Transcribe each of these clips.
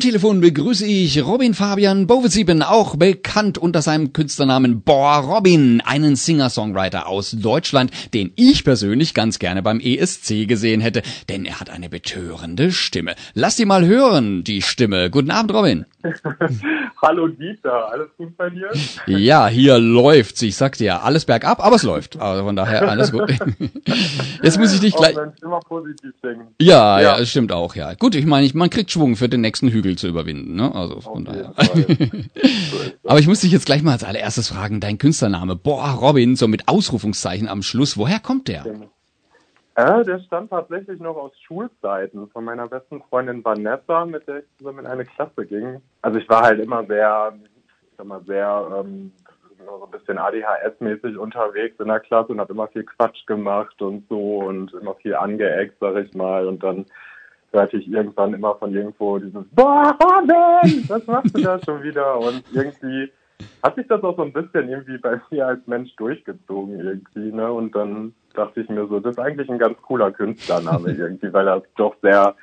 Am Telefon begrüße ich Robin Fabian Bovesieben, auch bekannt unter seinem Künstlernamen Boah Robin, einen Singer-Songwriter aus Deutschland, den ich persönlich ganz gerne beim ESC gesehen hätte, denn er hat eine betörende Stimme. Lass die mal hören, die Stimme. Guten Abend, Robin. Hallo Dieter, alles gut bei dir? Ja, hier läuft's. Ich sag dir, alles bergab, aber es läuft. Also von daher alles gut. Jetzt muss ich dich gleich. Immer positiv denken. Ja, ja, ja, stimmt auch, ja. Gut, ich meine, man kriegt Schwung für den nächsten Hügel zu überwinden, ne? Also von daher. aber ich muss dich jetzt gleich mal als allererstes fragen, dein Künstlername, boah, Robin, so mit Ausrufungszeichen am Schluss, woher kommt der? Äh, der stammt tatsächlich noch aus Schulzeiten von meiner besten Freundin Vanessa, mit der ich zusammen in eine Klasse ging. Also ich war halt immer sehr, ich sag mal, sehr ähm, so ein bisschen ADHS-mäßig unterwegs in der Klasse und habe immer viel Quatsch gemacht und so und immer viel angeeckt, sag ich mal. Und dann hörte ich irgendwann immer von irgendwo dieses Boah, Robin, was machst du da schon wieder? Und irgendwie hat sich das auch so ein bisschen irgendwie bei mir als Mensch durchgezogen irgendwie, ne? Und dann dachte ich mir so, das ist eigentlich ein ganz cooler Künstlername irgendwie, weil er doch sehr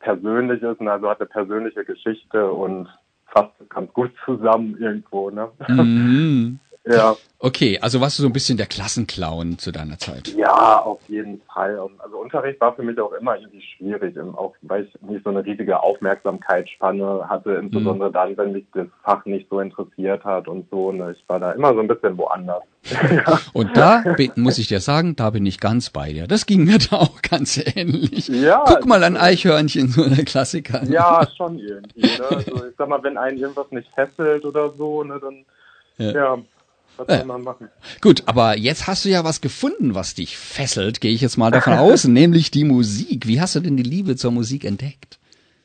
persönlich ist und also hat eine persönliche Geschichte und fasst ganz gut zusammen irgendwo, ne? Mhm. Ja. Okay, also warst du so ein bisschen der Klassenclown zu deiner Zeit? Ja, auf jeden Fall. Also Unterricht war für mich auch immer irgendwie schwierig, auch weil ich nicht so eine riesige Aufmerksamkeitsspanne hatte, insbesondere mhm. dann, wenn mich das Fach nicht so interessiert hat und so. Ne? Ich war da immer so ein bisschen woanders. Und da muss ich dir sagen, da bin ich ganz bei dir. Das ging mir da auch ganz ähnlich. Ja, Guck mal an Eichhörnchen, so der Klassiker. Ja, schon irgendwie. Ne? Also ich sag mal, wenn einen irgendwas nicht fesselt oder so, ne, dann ja, ja was soll man machen? Gut, aber jetzt hast du ja was gefunden, was dich fesselt, gehe ich jetzt mal davon aus, nämlich die Musik. Wie hast du denn die Liebe zur Musik entdeckt?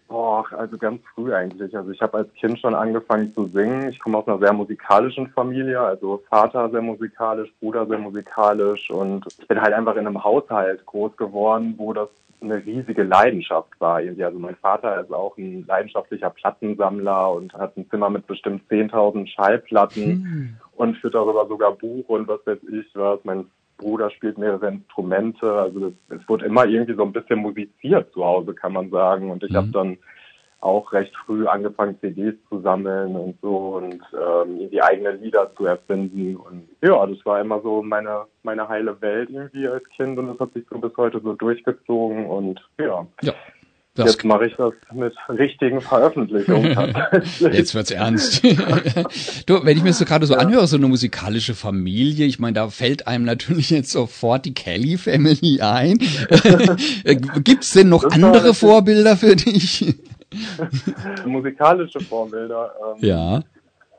Boah, also ganz früh eigentlich. Also ich habe als Kind schon angefangen zu singen. Ich komme aus einer sehr musikalischen Familie, also Vater sehr musikalisch, Bruder sehr musikalisch und ich bin halt einfach in einem Haushalt groß geworden, wo das eine riesige Leidenschaft war. Also mein Vater ist auch ein leidenschaftlicher Plattensammler und hat ein Zimmer mit bestimmt 10.000 Schallplatten hm. und führt darüber sogar Buch und was weiß ich was. Mein Bruder spielt mehrere Instrumente. Also es wurde immer irgendwie so ein bisschen musiziert zu Hause, kann man sagen. Und ich hm. habe dann auch recht früh angefangen, CDs zu sammeln und so und ähm, die eigenen Lieder zu erfinden. Und ja, das war immer so meine, meine heile Welt irgendwie als Kind und das hat sich so bis heute so durchgezogen und ja. ja. Das Jetzt mache ich das mit richtigen Veröffentlichungen. Jetzt wird's ernst. du, wenn ich mir das so gerade so ja. anhöre, so eine musikalische Familie, ich meine, da fällt einem natürlich jetzt sofort die Kelly Family ein. Gibt's denn noch andere Vorbilder für dich? Musikalische Vorbilder. Ähm, ja.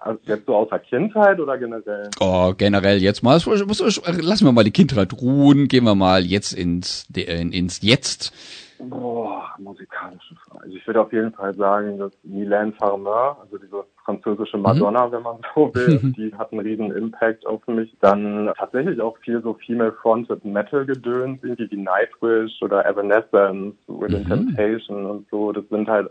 Also jetzt so aus der Kindheit oder generell? Oh, generell jetzt mal. Lassen wir mal die Kindheit ruhen, gehen wir mal jetzt ins, ins Jetzt. Boah, musikalische Frage. Also ich würde auf jeden Fall sagen, dass Mylène Farmer, also diese französische Madonna, mhm. wenn man so will, die hat einen riesen Impact auf mich. Dann tatsächlich auch viel so female-fronted Metal-Gedöns, irgendwie wie Nightwish oder Evanescence, Within mhm. Temptation und so. Das sind halt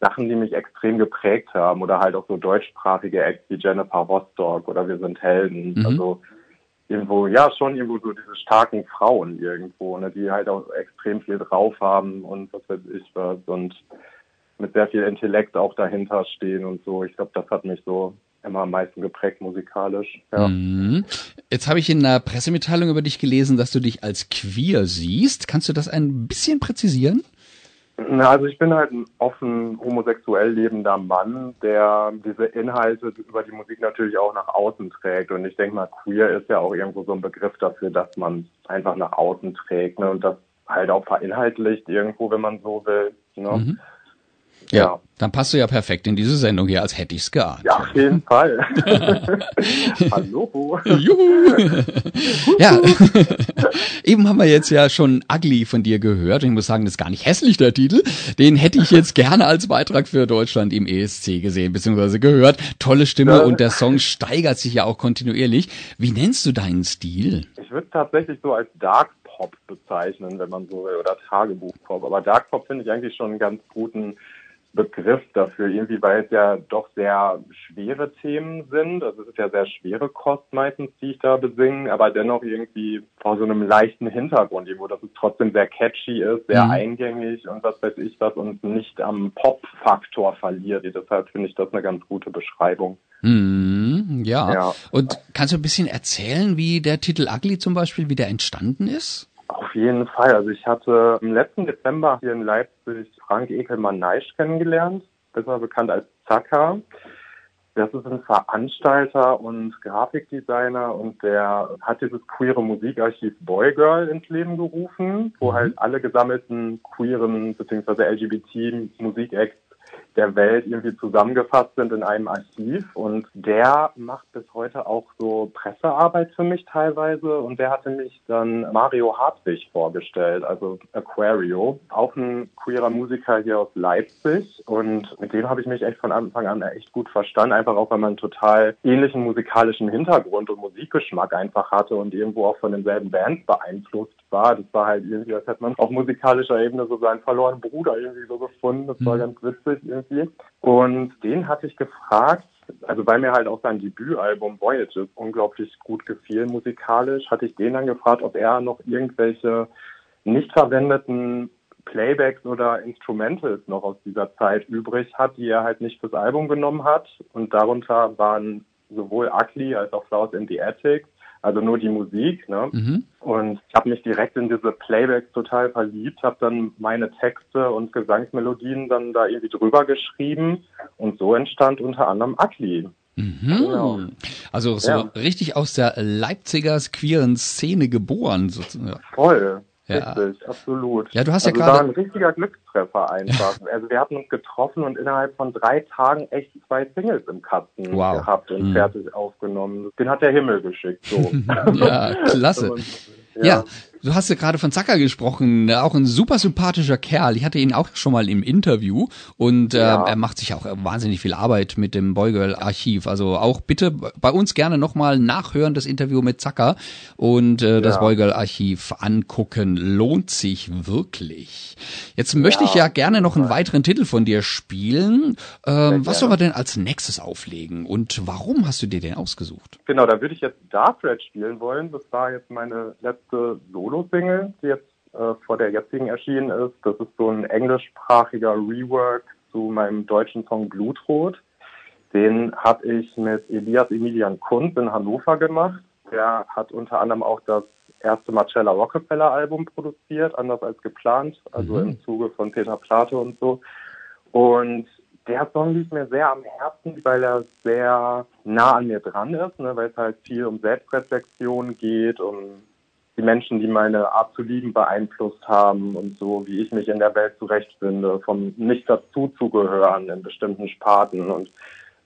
Sachen, die mich extrem geprägt haben oder halt auch so deutschsprachige Acts wie Jennifer Rostock oder Wir sind Helden. Mhm. Also irgendwo, ja, schon irgendwo so diese starken Frauen irgendwo, ne, die halt auch extrem viel drauf haben und was weiß ich was und mit sehr viel Intellekt auch dahinter stehen und so. Ich glaube, das hat mich so immer am meisten geprägt musikalisch. Ja. Mhm. Jetzt habe ich in einer Pressemitteilung über dich gelesen, dass du dich als queer siehst. Kannst du das ein bisschen präzisieren? Na, also ich bin halt ein offen homosexuell lebender Mann, der diese Inhalte über die Musik natürlich auch nach außen trägt. Und ich denke mal, queer ist ja auch irgendwo so ein Begriff dafür, dass man einfach nach außen trägt ne? und das halt auch verinhaltlicht irgendwo, wenn man so will. Ne? Mhm. Ja, dann passt du ja perfekt in diese Sendung hier, als hätte ich's geahnt. Ja, auf jeden Fall. Hallo. Juhu. ja, eben haben wir jetzt ja schon Ugly von dir gehört. Und ich muss sagen, das ist gar nicht hässlich, der Titel. Den hätte ich jetzt gerne als Beitrag für Deutschland im ESC gesehen, beziehungsweise gehört. Tolle Stimme ja. und der Song steigert sich ja auch kontinuierlich. Wie nennst du deinen Stil? Ich würde tatsächlich so als Dark Pop bezeichnen, wenn man so will, oder Tagebuch Pop. Aber Dark Pop finde ich eigentlich schon einen ganz guten Begriff dafür, irgendwie, weil es ja doch sehr schwere Themen sind. Also es ist ja sehr schwere Kost meistens, die ich da besinge, aber dennoch irgendwie vor so einem leichten Hintergrund, wo das trotzdem sehr catchy ist, sehr mhm. eingängig und was weiß ich was und nicht am Pop-Faktor verliert. Deshalb finde ich das eine ganz gute Beschreibung. Mhm, ja. ja. Und kannst du ein bisschen erzählen, wie der Titel Ugly zum Beispiel wieder entstanden ist? Auf jeden Fall. Also ich hatte im letzten Dezember hier in Leipzig Frank Ekelmann-Neisch kennengelernt, besser bekannt als Zaka. Das ist ein Veranstalter und Grafikdesigner und der hat dieses queere Musikarchiv Boy Girl ins Leben gerufen, wo mhm. halt alle gesammelten queeren bzw. LGBT-Musikacts der Welt irgendwie zusammengefasst sind in einem Archiv. Und der macht bis heute auch so Pressearbeit für mich teilweise. Und der hatte mich dann Mario Hartwig vorgestellt, also Aquario, auch ein queerer Musiker hier aus Leipzig. Und mit dem habe ich mich echt von Anfang an echt gut verstanden, einfach auch, weil man einen total ähnlichen musikalischen Hintergrund und Musikgeschmack einfach hatte und irgendwo auch von denselben Bands beeinflusst war. Das war halt irgendwie, als hätte man auf musikalischer Ebene so seinen verlorenen Bruder irgendwie so gefunden. Das war mhm. ganz witzig irgendwie. Und den hatte ich gefragt, also weil mir halt auch sein Debütalbum Voyages unglaublich gut gefiel musikalisch, hatte ich den dann gefragt, ob er noch irgendwelche nicht verwendeten Playbacks oder Instrumentals noch aus dieser Zeit übrig hat, die er halt nicht fürs Album genommen hat. Und darunter waren sowohl Ugly als auch Flowers in the Attic also nur die Musik. Ne? Mhm. Und ich habe mich direkt in diese Playbacks total verliebt, habe dann meine Texte und Gesangsmelodien dann da irgendwie drüber geschrieben und so entstand unter anderem Akli. Mhm. Genau. Also so ja. richtig aus der Leipziger queeren Szene geboren. Sozusagen. Voll. Ja. Richtig, absolut. Ja, du hast also ja gerade. war ein richtiger Glückstreffer einfach. also wir hatten uns getroffen und innerhalb von drei Tagen echt zwei Singles im Kasten wow. gehabt und mhm. fertig aufgenommen. Den hat der Himmel geschickt. So. ja, klasse. Ja. ja. Du hast ja gerade von Zacker gesprochen, auch ein super sympathischer Kerl. Ich hatte ihn auch schon mal im Interview und äh, ja. er macht sich auch wahnsinnig viel Arbeit mit dem Boygirl Archiv. Also auch bitte bei uns gerne nochmal nachhören, das Interview mit Zacker und äh, ja. das Boygirl Archiv angucken. Lohnt sich wirklich. Jetzt möchte ich ja gerne noch einen weiteren Titel von dir spielen. Ähm, was sollen wir denn als nächstes auflegen und warum hast du dir den ausgesucht? Genau, da würde ich jetzt Dark Red spielen wollen. Das war jetzt meine letzte letzte Solo-Single, die jetzt äh, vor der jetzigen erschienen ist. Das ist so ein englischsprachiger Rework zu meinem deutschen Song Blutrot. Den habe ich mit Elias Emilian Kunz in Hannover gemacht. Der hat unter anderem auch das erste Marcella Rockefeller Album produziert, anders als geplant, also mhm. im Zuge von Peter Plate und so. Und der Song liegt mir sehr am Herzen, weil er sehr nah an mir dran ist, ne, weil es halt viel um Selbstreflexion geht, um die Menschen, die meine Art zu lieben beeinflusst haben und so, wie ich mich in der Welt zurechtfinde, vom nicht dazu zu gehören in bestimmten Sparten und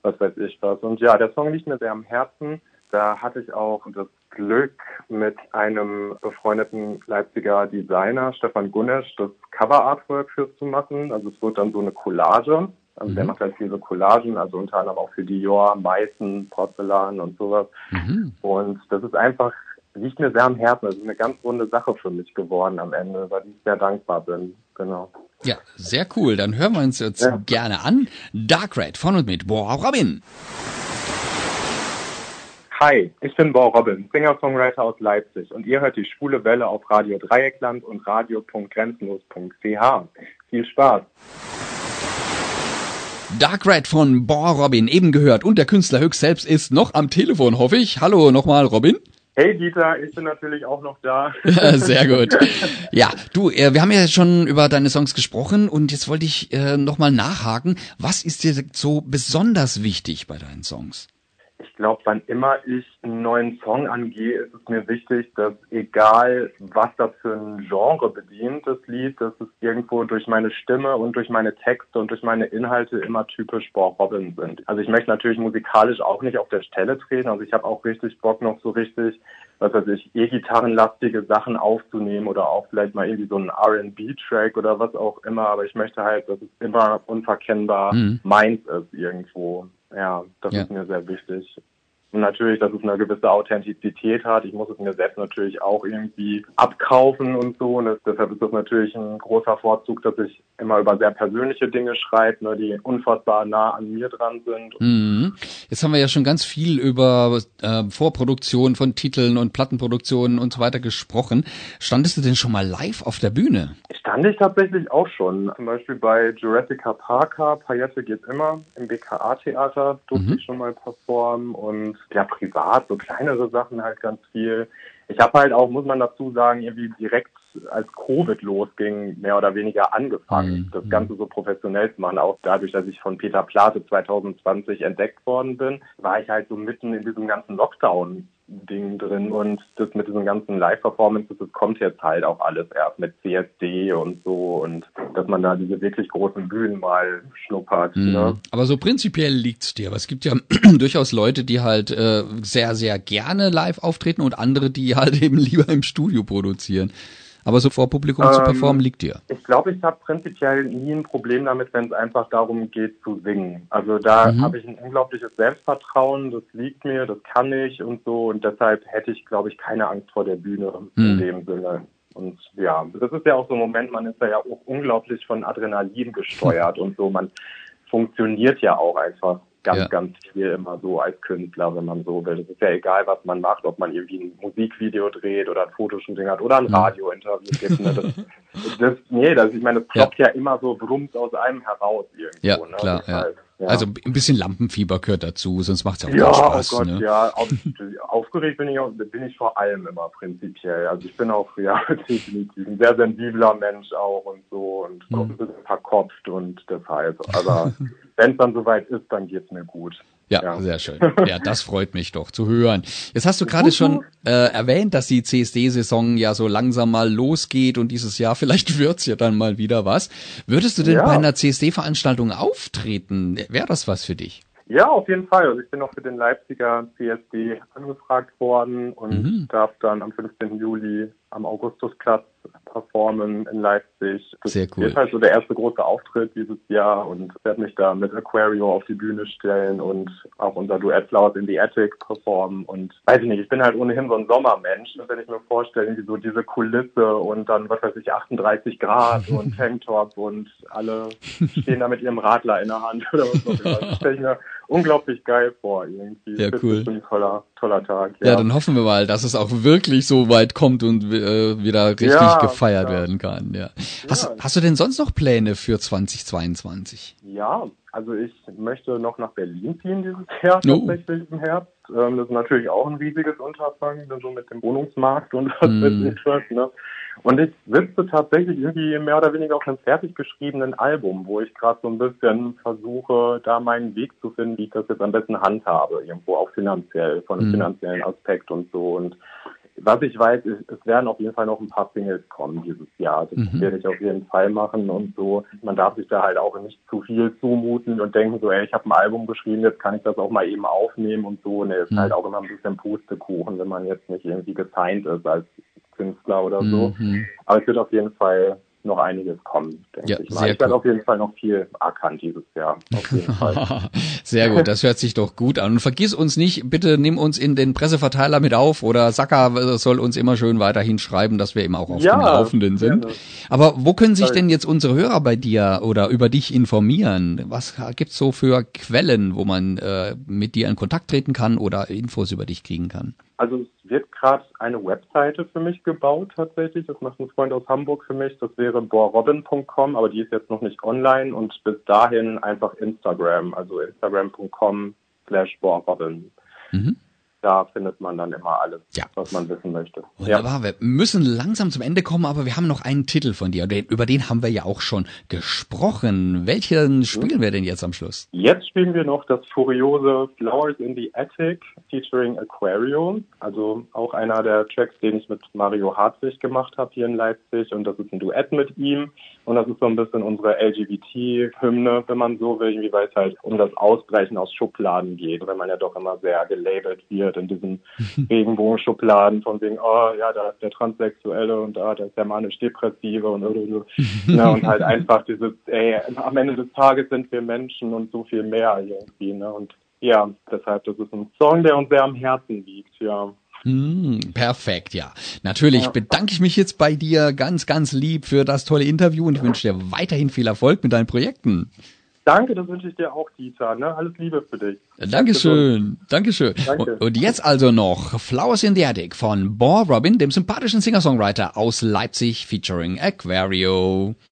was weiß ich was. Und ja, der Song liegt mir sehr am Herzen. Da hatte ich auch das Glück, mit einem befreundeten Leipziger Designer, Stefan Gunnesch, das Cover-Artwork für zu machen. Also es wird dann so eine Collage. Also mhm. der macht halt viele Collagen, also unter anderem auch für Dior, Meißen, Porzellan und sowas. Mhm. Und das ist einfach liegt mir sehr am Herzen. Das ist eine ganz runde Sache für mich geworden am Ende, weil ich sehr dankbar bin. Genau. Ja, sehr cool. Dann hören wir uns jetzt ja. gerne an. Dark Red von und mit Boah Robin. Hi, ich bin Bo Robin, Singer-Songwriter aus Leipzig und ihr hört die Schwule Welle auf Radio Dreieckland und radio.grenzenlos.ch. Viel Spaß! Dark Red von Bo Robin eben gehört und der Künstler höchst selbst ist noch am Telefon, hoffe ich. Hallo nochmal, Robin. Hey Dieter, ich bin natürlich auch noch da. Sehr gut. Ja, du, äh, wir haben ja schon über deine Songs gesprochen und jetzt wollte ich äh, nochmal nachhaken. Was ist dir so besonders wichtig bei deinen Songs? Ich glaube, wann immer ich einen neuen Song angehe, ist es mir wichtig, dass egal, was das für ein Genre bedient, das Lied, dass es irgendwo durch meine Stimme und durch meine Texte und durch meine Inhalte immer typisch Bob Robin sind. Also ich möchte natürlich musikalisch auch nicht auf der Stelle treten. Also ich habe auch richtig Bock, noch so richtig, was weiß ich, E-Gitarrenlastige Sachen aufzunehmen oder auch vielleicht mal irgendwie so einen R&B-Track oder was auch immer. Aber ich möchte halt, dass es immer unverkennbar mhm. meins ist irgendwo. Ja, das ja. ist mir sehr wichtig. Und natürlich, dass es eine gewisse Authentizität hat. Ich muss es mir selbst natürlich auch irgendwie abkaufen und so. Und das, deshalb ist das natürlich ein großer Vorzug, dass ich immer über sehr persönliche Dinge schreibe, ne, die unfassbar nah an mir dran sind. Mhm. Jetzt haben wir ja schon ganz viel über äh, Vorproduktion von Titeln und Plattenproduktionen und so weiter gesprochen. Standest du denn schon mal live auf der Bühne? Stand ich tatsächlich auch schon. Zum Beispiel bei Jurassica Parker, Paillette geht immer, im BKA-Theater durfte mhm. ich schon mal performen und ja, privat, so kleinere Sachen halt ganz viel. Ich habe halt auch, muss man dazu sagen, irgendwie direkt als Covid losging, mehr oder weniger angefangen, mhm. das Ganze so professionell zu machen. Auch dadurch, dass ich von Peter Plate 2020 entdeckt worden bin, war ich halt so mitten in diesem ganzen Lockdown Ding drin und das mit diesen ganzen Live-Performances, das kommt jetzt halt auch alles erst mit CSD und so und dass man da diese wirklich großen Bühnen mal schnuppert. Mhm. Ne? Aber so prinzipiell liegt's dir. Aber es gibt ja durchaus Leute, die halt äh, sehr, sehr gerne live auftreten und andere, die halt eben lieber im Studio produzieren. Aber so vor Publikum ähm, zu performen liegt dir. Ich glaube, ich habe prinzipiell nie ein Problem damit, wenn es einfach darum geht zu singen. Also da mhm. habe ich ein unglaubliches Selbstvertrauen, das liegt mir, das kann ich und so. Und deshalb hätte ich, glaube ich, keine Angst vor der Bühne mhm. in dem Sinne. Und ja, das ist ja auch so ein Moment, man ist ja auch unglaublich von Adrenalin gesteuert und so. Man funktioniert ja auch einfach ganz, ja. ganz viel immer so als Künstler, wenn man so will. Es ist ja egal, was man macht, ob man irgendwie ein Musikvideo dreht oder ein Fotoshooting hat oder ein Radiointerview gibt. Ne? Das, das, nee, das, ich meine, das ploppt ja. ja immer so brummt aus einem heraus irgendwo. Ja, ne? klar, ja. Heißt, ja. Also ein bisschen Lampenfieber gehört dazu, sonst macht es ja auch ja, Spaß. Oh Gott, ne? ja, auf, aufgeregt bin ich auch, bin ich vor allem immer prinzipiell. Also ich bin auch ja definitiv ein sehr sensibler Mensch auch und so und mhm. ein bisschen verkopft und deshalb. Aber wenn es dann soweit ist, dann geht's mir gut. Ja, ja, sehr schön. Ja, das freut mich doch zu hören. Jetzt hast du gerade schon äh, erwähnt, dass die CSD-Saison ja so langsam mal losgeht und dieses Jahr vielleicht wird's ja dann mal wieder was. Würdest du denn ja. bei einer CSD-Veranstaltung auftreten? Wäre das was für dich? Ja, auf jeden Fall. Also ich bin noch für den Leipziger CSD angefragt worden und mhm. darf dann am 15. Juli am Augustusplatz performen in Leipzig. Das Sehr cool. ist halt so der erste große Auftritt dieses Jahr und werde mich da mit Aquario auf die Bühne stellen und auch unser Duett Flowers in the Attic performen und weiß ich nicht, ich bin halt ohnehin so ein Sommermensch, wenn ich mir vorstelle, wie so diese Kulisse und dann, was weiß ich, 38 Grad und Tanktop und alle stehen da mit ihrem Radler in der Hand oder was auch immer. Das stelle ich mir unglaublich geil vor irgendwie. Ja, cool. Das ist ein toller, toller Tag. Ja. ja, dann hoffen wir mal, dass es auch wirklich so weit kommt und äh, wieder richtig ja, gefeiert ja. werden kann. Ja. Hast, hast du denn sonst noch Pläne für 2022? Ja, also ich möchte noch nach Berlin ziehen dieses Jahr oh. tatsächlich im Herbst. Ähm, das ist natürlich auch ein riesiges Unterfangen, so mit dem Wohnungsmarkt und was mm. was. Ne? Und ich sitze tatsächlich irgendwie mehr oder weniger auf einem fertig geschriebenen Album, wo ich gerade so ein bisschen versuche, da meinen Weg zu finden, wie ich das jetzt am besten handhabe, irgendwo auch finanziell, von einem mm. finanziellen Aspekt und so. Und was ich weiß, ist, es werden auf jeden Fall noch ein paar Singles kommen dieses Jahr. Das mhm. werde ich auf jeden Fall machen und so. Man darf sich da halt auch nicht zu viel zumuten und denken so, ey, ich habe ein Album geschrieben, jetzt kann ich das auch mal eben aufnehmen und so. Ne, ist mhm. halt auch immer ein bisschen Pustekuchen, wenn man jetzt nicht irgendwie gesigned ist als Künstler oder so. Mhm. Aber es wird auf jeden Fall noch einiges kommen, denke ja, ich mal. Ich werde auf jeden Fall noch viel erkannt dieses Jahr. Sehr gut, das hört sich doch gut an. Und vergiss uns nicht, bitte nimm uns in den Presseverteiler mit auf oder Saka soll uns immer schön weiterhin schreiben, dass wir eben auch auf ja, dem Laufenden sind. Gerne. Aber wo können sich denn jetzt unsere Hörer bei dir oder über dich informieren? Was gibt's so für Quellen, wo man äh, mit dir in Kontakt treten kann oder Infos über dich kriegen kann? Also es wird gerade eine Webseite für mich gebaut tatsächlich. Das macht ein Freund aus Hamburg für mich. Das wäre borrobin.com, aber die ist jetzt noch nicht online und bis dahin einfach Instagram, also instagram.com slash borrobin. Mhm da findet man dann immer alles, ja. was man wissen möchte. Wunderbar. Ja. Wir müssen langsam zum Ende kommen, aber wir haben noch einen Titel von dir. Über den haben wir ja auch schon gesprochen. Welchen spielen wir denn jetzt am Schluss? Jetzt spielen wir noch das furiose Flowers in the Attic featuring Aquarium. Also auch einer der Tracks, den ich mit Mario Hartwig gemacht habe hier in Leipzig. Und das ist ein Duett mit ihm. Und das ist so ein bisschen unsere LGBT-Hymne, wenn man so will, weil es halt um das Ausbrechen aus Schubladen geht, wenn man ja doch immer sehr gelabelt wird in diesen Regenbogenschubladen von wegen, oh ja, da ist der Transsexuelle und da, da ist der manisch-depressive und oder so. ne, und halt einfach dieses, ey, am Ende des Tages sind wir Menschen und so viel mehr irgendwie, ne? Und ja, deshalb, das ist ein Song, der uns sehr am Herzen liegt, ja. Hm, perfekt, ja. Natürlich bedanke ich mich jetzt bei dir ganz, ganz lieb für das tolle Interview und ich wünsche dir weiterhin viel Erfolg mit deinen Projekten. Danke, das wünsche ich dir auch, Dieter. Ne? Alles Liebe für dich. Dankeschön, Dankeschön. Danke. Und jetzt also noch Flowers in the Attic von Bob Robin, dem sympathischen Singer-Songwriter aus Leipzig featuring Aquario.